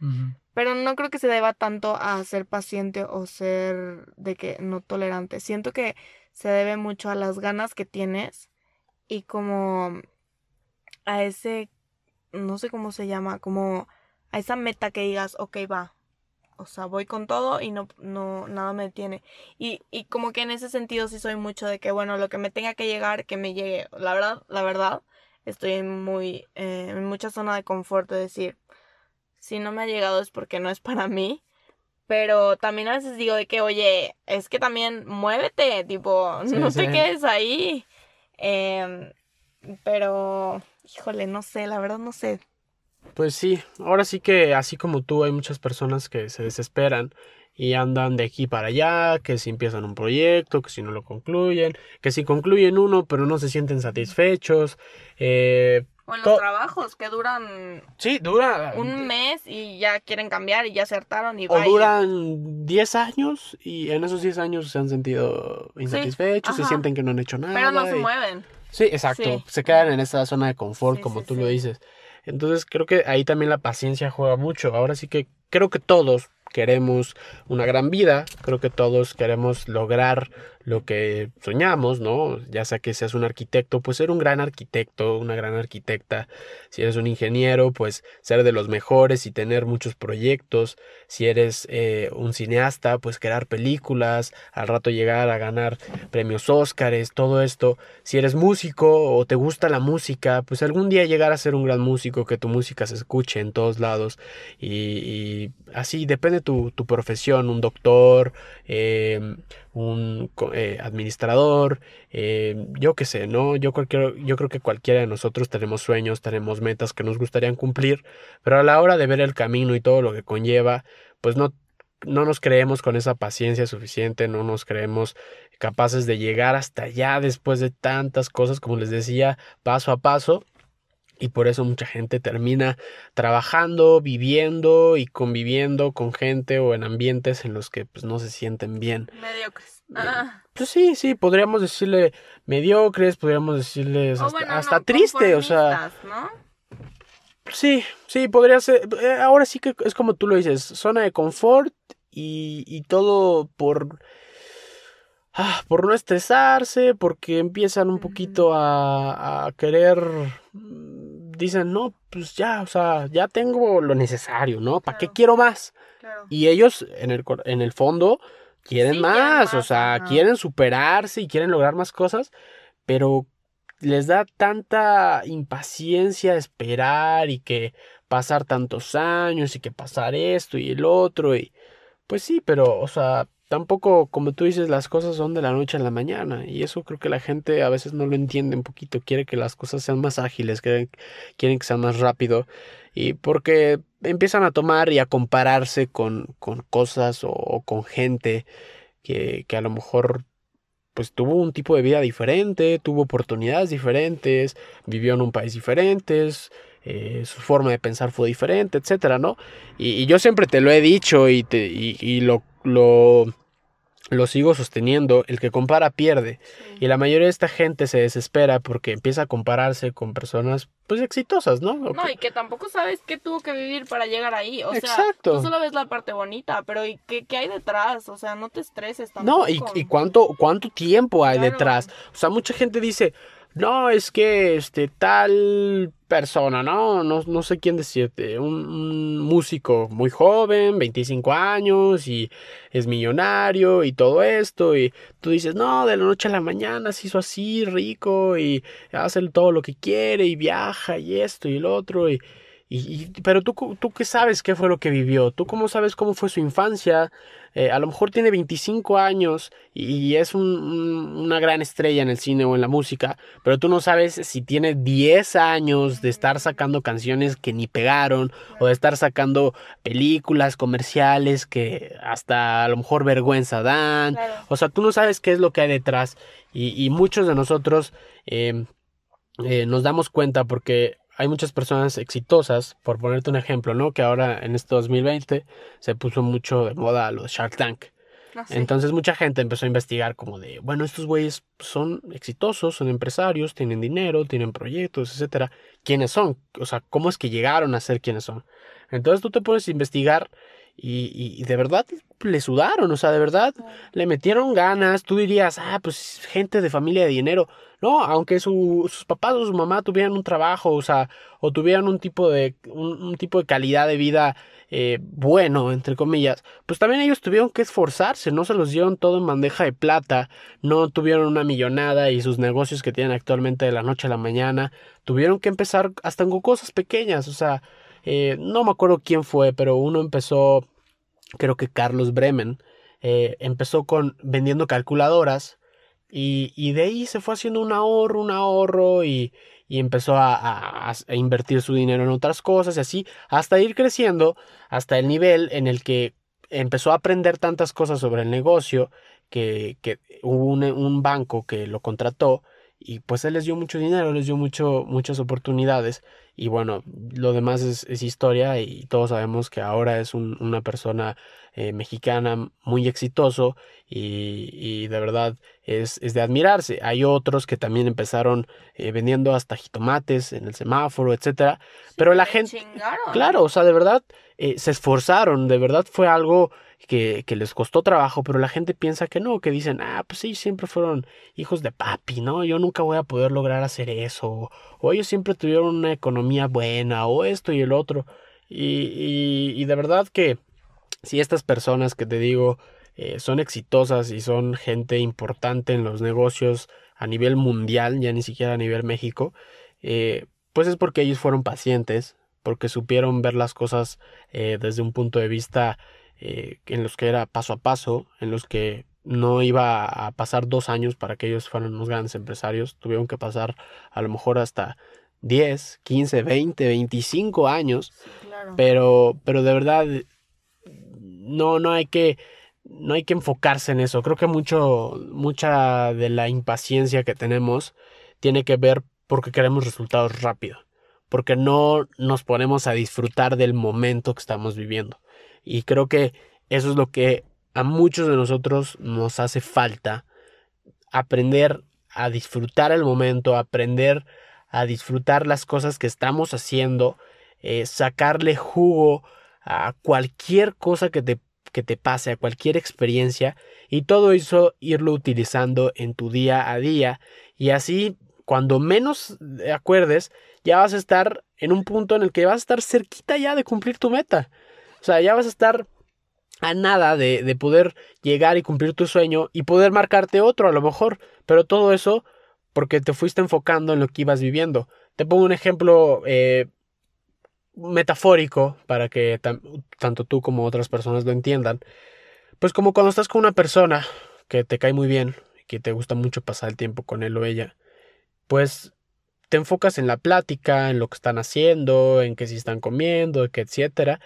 Pero no creo que se deba tanto a ser paciente o ser de que no tolerante. Siento que se debe mucho a las ganas que tienes y como a ese, no sé cómo se llama, como a esa meta que digas, ok, va. O sea, voy con todo y no, no, nada me detiene. Y, y como que en ese sentido sí soy mucho de que, bueno, lo que me tenga que llegar, que me llegue. La verdad, la verdad, estoy en muy, eh, en mucha zona de confort de decir, si no me ha llegado es porque no es para mí. Pero también a veces digo de que, oye, es que también muévete, tipo, no te quedes ahí. Em, pero, híjole, no sé, la verdad no sé. Pues sí, ahora sí que así como tú hay muchas personas que se desesperan y andan de aquí para allá, que si empiezan un proyecto, que si no lo concluyen, que si concluyen uno pero no se sienten satisfechos, eh, o en los trabajos que duran. Sí, dura. Un mes y ya quieren cambiar y ya se hartaron y O duran 10 años y en esos 10 años se han sentido insatisfechos, se sienten que no han hecho nada. Pero no se mueven. Sí, exacto. Se quedan en esa zona de confort, como tú lo dices. Entonces creo que ahí también la paciencia juega mucho. Ahora sí que creo que todos, queremos una gran vida, creo que todos queremos lograr lo que soñamos, ¿no? Ya sea que seas un arquitecto, pues ser un gran arquitecto, una gran arquitecta. Si eres un ingeniero, pues ser de los mejores y tener muchos proyectos. Si eres eh, un cineasta, pues crear películas, al rato llegar a ganar premios Óscares, todo esto. Si eres músico o te gusta la música, pues algún día llegar a ser un gran músico, que tu música se escuche en todos lados. Y, así depende tu, tu profesión, un doctor, eh, un eh, administrador, eh, yo qué sé, ¿no? Yo, yo creo que cualquiera de nosotros tenemos sueños, tenemos metas que nos gustarían cumplir, pero a la hora de ver el camino y todo lo que conlleva, pues no, no nos creemos con esa paciencia suficiente, no nos creemos capaces de llegar hasta allá después de tantas cosas, como les decía, paso a paso. Y por eso mucha gente termina trabajando, viviendo y conviviendo con gente o en ambientes en los que pues no se sienten bien. Mediocres. Ah. Pues sí, sí, podríamos decirle mediocres, podríamos decirles hasta, triste, o sea. ¿no? Sí, sí, podría ser. Eh, ahora sí que es como tú lo dices, zona de confort y, y todo por ah, por no estresarse, porque empiezan un poquito a, a querer dicen, no, pues ya, o sea, ya tengo lo necesario, ¿no? ¿Para qué quiero más? Y ellos, en el, en el fondo, quieren más, o sea, quieren superarse y quieren lograr más cosas, pero les da tanta impaciencia esperar y que pasar tantos años y que pasar esto y el otro y pues sí, pero o sea, tampoco, como tú dices, las cosas son de la noche a la mañana. Y eso creo que la gente a veces no lo entiende un poquito. Quiere que las cosas sean más ágiles, quieren, quieren que sean más rápido. Y porque empiezan a tomar y a compararse con, con cosas o, con gente que, que a lo mejor pues tuvo un tipo de vida diferente, tuvo oportunidades diferentes, vivió en un país diferente, eh, su forma de pensar fue diferente, etcétera, ¿no? Y, yo siempre te lo he dicho y, te, y lo lo, lo sigo sosteniendo, el que compara pierde. Y la mayoría de esta gente se desespera porque empieza a compararse con personas pues exitosas, ¿no? No, y que tampoco sabes qué tuvo que vivir para llegar ahí. O sea, tú solo ves la parte bonita, pero ¿y qué, qué hay detrás? O sea, no te estreses tampoco. No, y, y cuánto, cuánto tiempo hay detrás. O sea, mucha gente dice, no, es que este tal persona, ¿no? No, no sé quién decirte, un, músico muy joven, 25 años y es millonario y todo esto y tú dices, no, de la noche a la mañana se hizo así rico y hace todo lo que quiere y viaja y esto y el otro y y, pero tú, tú qué sabes qué fue lo que vivió, tú cómo sabes cómo fue su infancia, eh, a lo mejor tiene 25 años y, es una gran estrella en el cine o en la música, pero tú no sabes si tiene 10 años de estar sacando canciones que ni pegaron o de estar sacando películas comerciales que hasta a lo mejor vergüenza dan, o sea, tú no sabes qué es lo que hay detrás y, muchos de nosotros eh, eh, nos damos cuenta porque hay muchas personas exitosas, por ponerte un ejemplo, ¿no? Que ahora en este 2020 se puso mucho de moda los Shark Tank. Ah, Entonces mucha gente empezó a investigar como de, bueno, estos güeyes son exitosos, son empresarios, tienen dinero, tienen proyectos, etcétera. ¿Quiénes son? O sea, ¿cómo es que llegaron a ser quienes son? Entonces tú te puedes investigar y, y, de verdad le sudaron, o sea, de verdad le metieron ganas. Tú dirías, ah, pues gente de familia de dinero. No, aunque sus papás o su mamá tuvieran un trabajo, o sea, o tuvieran un tipo de, un, tipo de calidad de vida eh, bueno, entre comillas, pues también ellos tuvieron que esforzarse, no se los dieron todo en bandeja de plata, no tuvieron una millonada y sus negocios que tienen actualmente de la noche a la mañana, tuvieron que empezar hasta con cosas pequeñas, o sea, eh, no me acuerdo quién fue, pero uno empezó, creo que Carlos Bremen, eh, empezó con vendiendo calculadoras y, de ahí se fue haciendo un ahorro, un ahorro y, y empezó a, a, invertir su dinero en otras cosas y así hasta ir creciendo hasta el nivel en el que empezó a aprender tantas cosas sobre el negocio que, que hubo un, un, banco que lo contrató y pues él les dio mucho dinero, les dio mucho, muchas oportunidades y bueno, lo demás es, es, historia y todos sabemos que ahora es un, una persona eh, mexicana muy exitoso y, y de verdad es, es, de admirarse. Hay otros que también empezaron eh, vendiendo hasta jitomates en el semáforo, etcétera, pero la gente, chingaron. claro, o sea, de verdad eh, se esforzaron, de verdad fue algo que, les costó trabajo, pero la gente piensa que no, que dicen, ah, pues sí, siempre fueron hijos de papi, ¿no? Yo nunca voy a poder lograr hacer eso, o ellos siempre tuvieron una economía buena, o esto y el otro. Y, y, y de verdad que si estas personas que te digo eh, son exitosas y son gente importante en los negocios a nivel mundial, ya ni siquiera a nivel México, eh, pues es porque ellos fueron pacientes, porque supieron ver las cosas eh, desde un punto de vista eh, en los que era paso a paso, en los que no iba a pasar dos años para que ellos fueran unos grandes empresarios, tuvieron que pasar a lo mejor hasta 10, 15, 20, 25 años, Sí, claro. pero, pero de verdad no, no hay que no hay que enfocarse en eso. Creo que mucho, mucha de la impaciencia que tenemos tiene que ver porque queremos resultados rápido, porque no nos ponemos a disfrutar del momento que estamos viviendo. Y creo que eso es lo que a muchos de nosotros nos hace falta, aprender a disfrutar el momento, aprender a disfrutar las cosas que estamos haciendo, eh, sacarle jugo a cualquier cosa que te que te pase, a cualquier experiencia, y todo eso irlo utilizando en tu día a día, y así, cuando menos acuerdes, ya vas a estar en un punto en el que vas a estar cerquita ya de cumplir tu meta. O sea, ya vas a estar a nada de, de poder llegar y cumplir tu sueño y poder marcarte otro a lo mejor, pero todo eso porque te fuiste enfocando en lo que ibas viviendo. Te pongo un ejemplo eh, metafórico para que tanto tú como otras personas lo entiendan. Pues como cuando estás con una persona que te cae muy bien, que te gusta mucho pasar el tiempo con él o ella, pues te enfocas en la plática, en lo que están haciendo, en que si están comiendo, etcétera.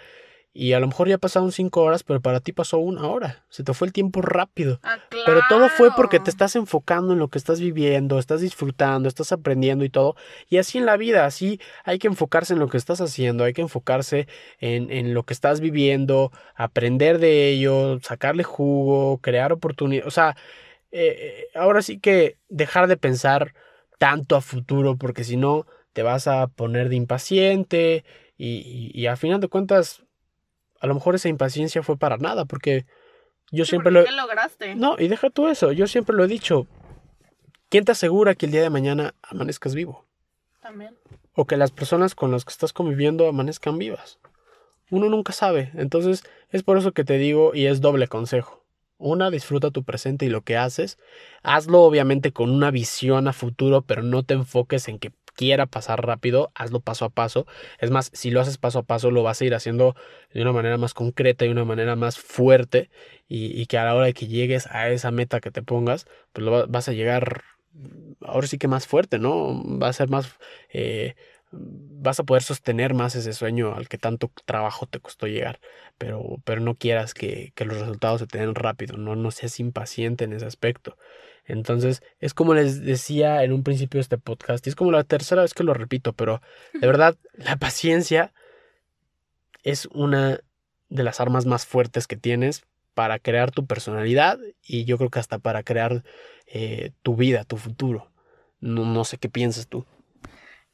Y a lo mejor ya pasaron cinco horas, pero para ti pasó una hora. Se te fue el tiempo rápido. Ah, claro. Pero todo fue porque te estás enfocando en lo que estás viviendo, estás disfrutando, estás aprendiendo y todo. Y así en la vida, así hay que enfocarse en lo que estás haciendo, hay que enfocarse en, en lo que estás viviendo, aprender de ello, sacarle jugo, crear oportunidades. O sea, eh, ahora sí que dejar de pensar tanto a futuro, porque si no, te vas a poner de impaciente y, y, y a final de cuentas a lo mejor esa impaciencia fue para nada, porque yo Sí, siempre porque lo... ¿qué lograste? No, y deja tú eso, yo siempre lo he dicho. ¿Quién te asegura que el día de mañana amanezcas vivo? También. O que las personas con las que estás conviviendo amanezcan vivas. Uno nunca sabe. Entonces, es por eso que te digo, y es doble consejo. Una, disfruta tu presente y lo que haces. Hazlo obviamente con una visión a futuro, pero no te enfoques en que quiera pasar rápido, hazlo paso a paso. Es más, si lo haces paso a paso, lo vas a ir haciendo de una manera más concreta y una manera más fuerte y, y que a la hora de que llegues a esa meta que te pongas, pues lo vas a llegar ahora sí que más fuerte, ¿no? Va a ser más... Eh, vas a poder sostener más ese sueño al que tanto trabajo te costó llegar, pero, pero no quieras que, que los resultados se te den rápido, no, no seas impaciente en ese aspecto. Entonces, es como les decía en un principio de este podcast, y es como la tercera vez que lo repito, pero de verdad, la paciencia es una de las armas más fuertes que tienes para crear tu personalidad y yo creo que hasta para crear eh, tu vida, tu futuro. No, no sé qué piensas tú.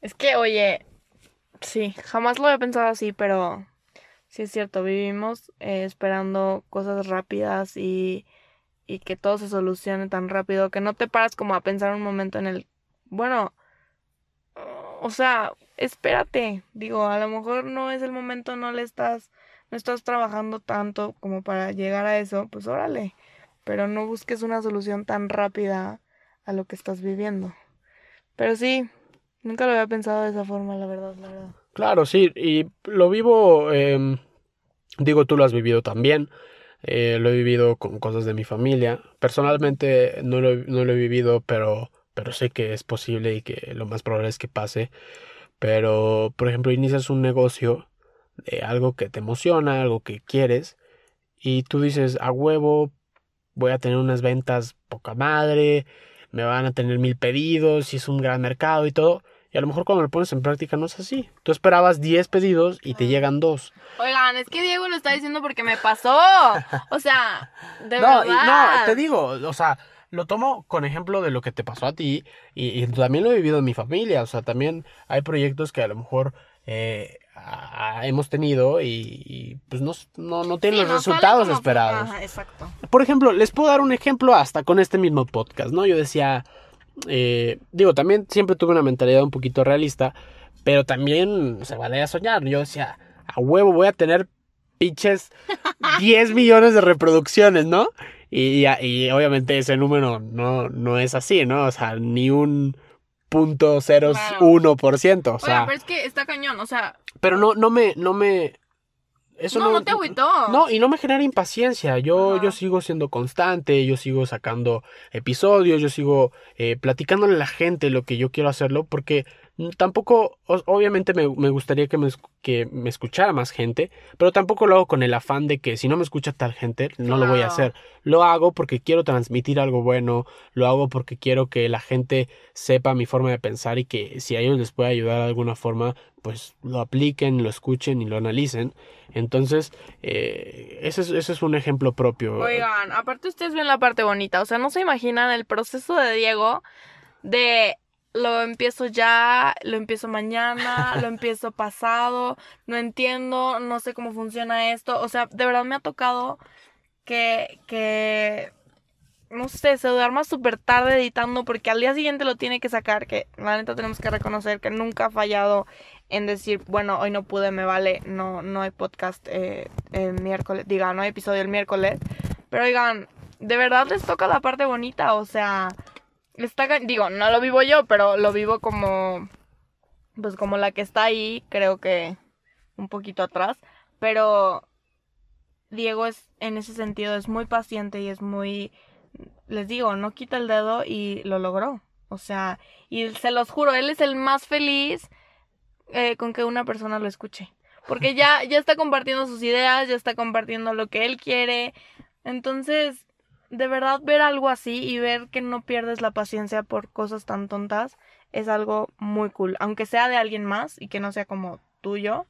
Es que, oye, sí, jamás lo había pensado así, pero sí es cierto, vivimos eh, esperando cosas rápidas y, y que todo se solucione tan rápido que no te paras como a pensar un momento en el, bueno, o sea, espérate, digo, a lo mejor no es el momento, no le estás, no estás trabajando tanto como para llegar a eso, pues órale, pero no busques una solución tan rápida a lo que estás viviendo. Pero sí, Nunca lo había pensado de esa forma, la verdad, la verdad. Claro, sí, y lo vivo, eh, digo, tú lo has vivido también, eh, lo he vivido con cosas de mi familia. Personalmente no lo, no lo he vivido, pero, pero sé que es posible y que lo más probable es que pase. Pero, por ejemplo, inicias un negocio de algo que te emociona, algo que quieres, y tú dices, a huevo, voy a tener unas ventas poca madre, me van a tener mil pedidos, y es un gran mercado y todo. Y a lo mejor cuando lo pones en práctica no es así. Tú esperabas 10 pedidos y te llegan dos. Oigan, es que Diego lo está diciendo porque me pasó. O sea, de no, verdad. no, te digo, o sea, lo tomo con ejemplo de lo que te pasó a ti y, y también lo he vivido en mi familia. O sea, también hay proyectos que a lo mejor eh, a- hemos tenido y, y, pues no, no, no tienen Sí, los no resultados esperados. Ajá, exacto. Por ejemplo, les puedo dar un ejemplo hasta con este mismo podcast, ¿no? Yo decía, eh, digo, también siempre tuve una mentalidad un poquito realista, pero también se vale a soñar. Yo decía, a huevo voy a tener pinches 10 millones de reproducciones, ¿no? Y, obviamente ese número no, no es así, ¿no? O sea, ni un punto cero uno por ciento, o sea, pero es que está cañón, o sea, pero no, no me, no me, eso no, no, te agüitó. no, y no me genera impaciencia. Yo, Ajá. yo sigo siendo constante, yo sigo sacando episodios, yo sigo eh, platicándole a la gente lo que yo quiero hacerlo, porque tampoco, o- obviamente me, me gustaría que me, que me escuchara más gente, pero tampoco lo hago con el afán de que si no me escucha tal gente, no lo voy a hacer. Lo hago porque quiero transmitir algo bueno, lo hago porque quiero que la gente sepa mi forma de pensar y que si a ellos les puede ayudar de alguna forma, pues lo apliquen, lo escuchen y lo analicen. Entonces, eh, ese, es, ese es un ejemplo propio. Oigan, aparte ustedes ven la parte bonita, o sea, no se imaginan el proceso de Diego de lo empiezo ya, lo empiezo mañana, lo empiezo pasado, no entiendo, no sé cómo funciona esto, o sea, de verdad me ha tocado que, que, no sé, se duerma súper tarde editando porque al día siguiente lo tiene que sacar, que la neta tenemos que reconocer que nunca ha fallado en decir, bueno, hoy no pude, me vale, no, no hay podcast eh, el miércoles, diga, no hay episodio el miércoles, pero oigan, de verdad les toca la parte bonita, o sea, está, digo, no lo vivo yo, pero lo vivo como, pues como la que está ahí, creo que un poquito atrás, pero Diego es, en ese sentido, es muy paciente y es muy, les digo, no quita el dedo y lo logró, o sea, y se los juro, él es el más feliz eh, con que una persona lo escuche. Porque ya, ya está compartiendo sus ideas, ya está compartiendo lo que él quiere. Entonces, de verdad, ver algo así y ver que no pierdes la paciencia por cosas tan tontas es algo muy cool. Aunque sea de alguien más y que no sea como tuyo,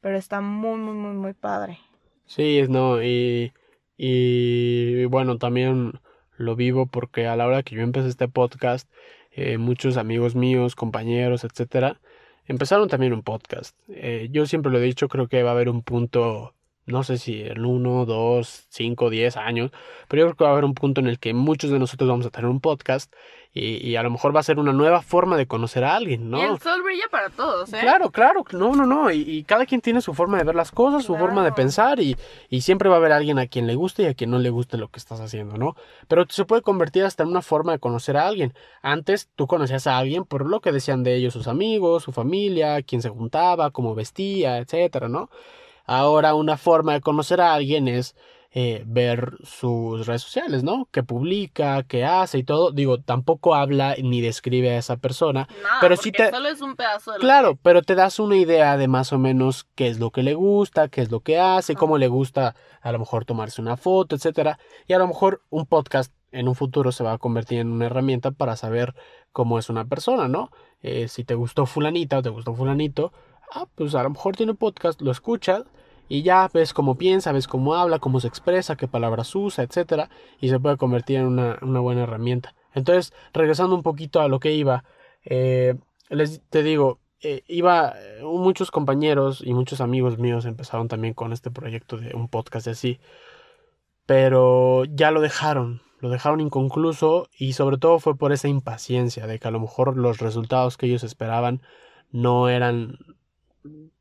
pero está muy, muy, muy, muy padre. Sí, es no, y, y bueno, también lo vivo porque a la hora que yo empecé este podcast, eh, muchos amigos míos, compañeros, etcétera, empezaron también un podcast. Eh, yo siempre lo he dicho, creo que va a haber un punto, no sé si en uno, dos, cinco, diez años, pero yo creo que va a haber un punto en el que muchos de nosotros vamos a tener un podcast y, y a lo mejor va a ser una nueva forma de conocer a alguien, ¿no? Y el sol brilla para todos, ¿eh? Claro, claro, no, no, no, y, y cada quien tiene su forma de ver las cosas, su forma de pensar y, y siempre va a haber alguien a quien le guste y a quien no le guste lo que estás haciendo, ¿no? Pero se puede convertir hasta en una forma de conocer a alguien. Antes tú conocías a alguien por lo que decían de ellos sus amigos, su familia, quién se juntaba, cómo vestía, etcétera, ¿no? Ahora una forma de conocer a alguien es eh, ver sus redes sociales, ¿no? Qué publica, qué hace y todo. Digo, tampoco habla ni describe a esa persona, Nada, Pero sí te- solo es un pedazo de Claro, pero te das una idea de más o menos qué es lo que le gusta, qué es lo que hace, cómo le gusta a lo mejor tomarse una foto, etcétera. Y a lo mejor un podcast en un futuro se va a convertir en una herramienta para saber cómo es una persona, ¿no? Eh, si te gustó fulanita o te gustó fulanito, ah, pues a lo mejor tiene podcast, lo escuchas y ya ves cómo piensa, ves cómo habla, cómo se expresa, qué palabras usa, etcétera, y se puede convertir en una, una buena herramienta. Entonces, regresando un poquito a lo que iba, eh, les te digo, eh, iba, eh, muchos compañeros y muchos amigos míos empezaron también con este proyecto de un podcast así, pero ya lo dejaron, lo dejaron inconcluso y sobre todo fue por esa impaciencia de que a lo mejor los resultados que ellos esperaban no eran,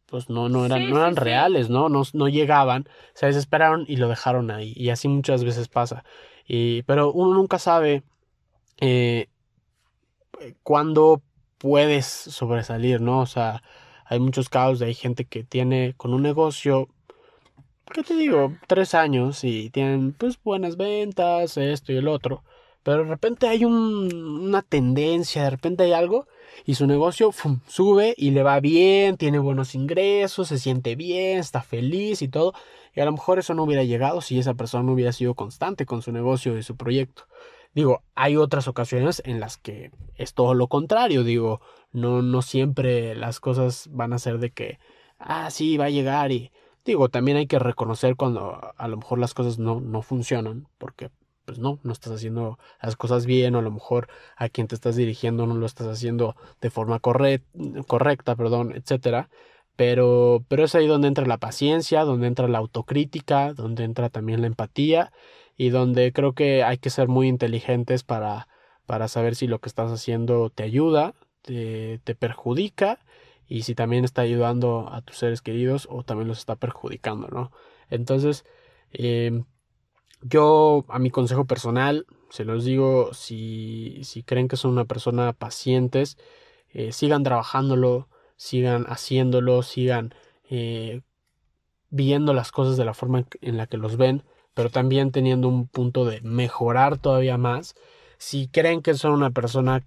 pues no, no eran, Sí, no eran sí, reales, ¿no? ¿no? No llegaban, se desesperaron y lo dejaron ahí y así muchas veces pasa. Y, pero uno nunca sabe eh, cuándo puedes sobresalir, ¿no? O sea, hay muchos casos de hay gente que tiene con un negocio, ¿qué te digo? Tres años y tienen pues buenas ventas, esto y el otro. Pero de repente hay un- una tendencia, de repente hay algo y su negocio sube y le va bien, tiene buenos ingresos, se siente bien, está feliz y todo. Y a lo mejor eso no hubiera llegado si esa persona no hubiera sido constante con su negocio y su proyecto. Digo, hay otras ocasiones en las que es todo lo contrario, digo, no, no siempre las cosas van a ser de que, ah, sí, va a llegar y digo, también hay que reconocer cuando a lo mejor las cosas no, no funcionan, porque pues no, no estás haciendo las cosas bien o a lo mejor a quien te estás dirigiendo no lo estás haciendo de forma correcta, perdón, etcétera. Pero, pero es ahí donde entra la paciencia, donde entra la autocrítica, donde entra también la empatía y donde creo que hay que ser muy inteligentes para, para saber si lo que estás haciendo te ayuda, te, te perjudica y si también está ayudando a tus seres queridos o también los está perjudicando, ¿no? Entonces, em, yo a mi consejo personal, se los digo, si, si creen que son una persona pacientes, eh, sigan trabajándolo, sigan haciéndolo, sigan eh, viendo las cosas de la forma en la que los ven, pero también teniendo un punto de mejorar todavía más. Si creen que son una persona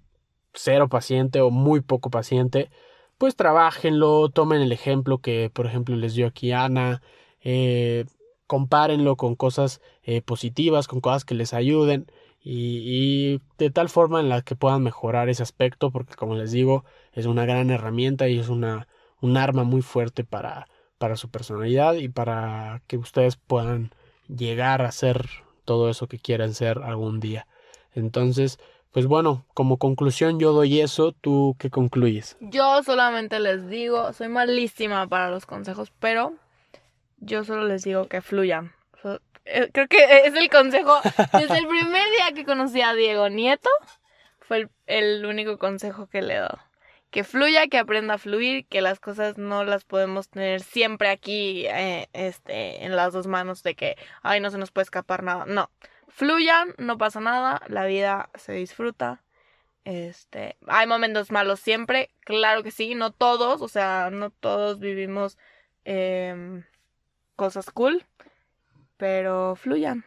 cero paciente o muy poco paciente, pues trabajenlo, tomen el ejemplo que por ejemplo les dio aquí Ana, eh, compárenlo con cosas eh, positivas, con cosas que les ayuden y, de tal forma en la que puedan mejorar ese aspecto, porque como les digo, es una gran herramienta y es una, un arma muy fuerte para, para su personalidad y para que ustedes puedan llegar a ser todo eso que quieran ser algún día. Entonces, pues bueno, como conclusión yo doy eso, ¿tú qué concluyes? Yo solamente les digo, soy malísima para los consejos, pero yo solo les digo que fluyan. Eh, creo que es el consejo. Desde el primer día que conocí a Diego Nieto, fue el, único consejo que le dado. Que fluya, que aprenda a fluir, que las cosas no las podemos tener siempre aquí eh, este, en las dos manos de que, ay, no se nos puede escapar nada. No, fluyan, no pasa nada, la vida se disfruta. Este, hay momentos malos siempre, claro que sí, no todos, o sea, no todos vivimos eh, cosas cool, pero fluyan.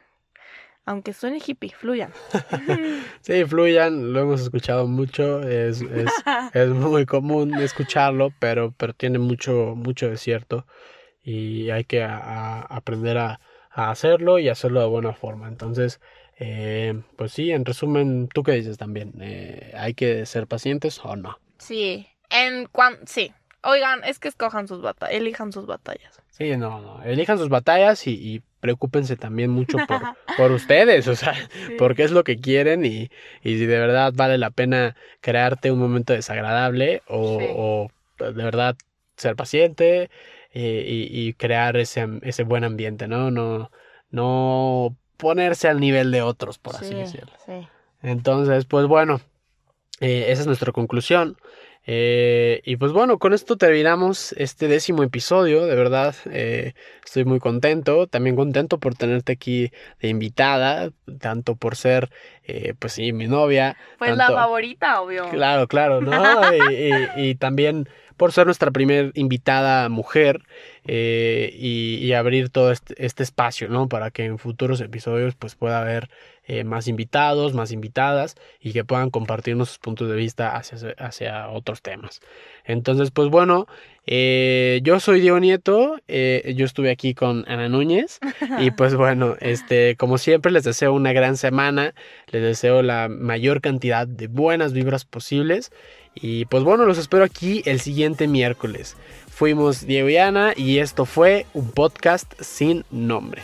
Aunque suene hippie, fluyan. sí, fluyan, lo hemos escuchado mucho, es, es, es muy común escucharlo, pero, pero tiene mucho, mucho de cierto y hay que aprender a, a, hacerlo y hacerlo de buena forma. Entonces, eh, pues sí, en resumen, ¿tú qué dices también? Eh, ¿Hay que ser pacientes o no? Sí, en cuan sí, Oigan, es que escojan sus batallas, elijan sus batallas. Sí, no, no, elijan sus batallas y, y preocúpense también mucho por, por ustedes, o sea, porque es lo que quieren y, y, si de verdad vale la pena crearte un momento desagradable o, de verdad ser paciente eh, y, y, crear ese, ese buen ambiente, ¿no? No, no ponerse al nivel de otros, por así decirlo. Sí. Entonces, pues bueno, eh, esa es nuestra conclusión. Eh, y pues bueno, con esto terminamos este décimo episodio, de verdad eh, estoy muy contento, también contento por tenerte aquí de invitada, tanto por ser, eh, pues sí, mi novia. Pues la favorita, obvio. Claro, claro, ¿no? y, también por ser nuestra primera invitada mujer y, abrir todo este, este, espacio, ¿no? Para que en futuros episodios pues pueda haber eh, más invitados, más invitadas y que puedan compartirnos sus puntos de vista hacia, hacia otros temas. Entonces, pues bueno, eh, yo soy Diego Nieto, eh, yo estuve aquí con Ana Núñez y pues bueno, este, como siempre les deseo una gran semana, les deseo la mayor cantidad de buenas vibras posibles y pues bueno, los espero aquí el siguiente miércoles. Fuimos Diego y Ana y esto fue un podcast sin nombre.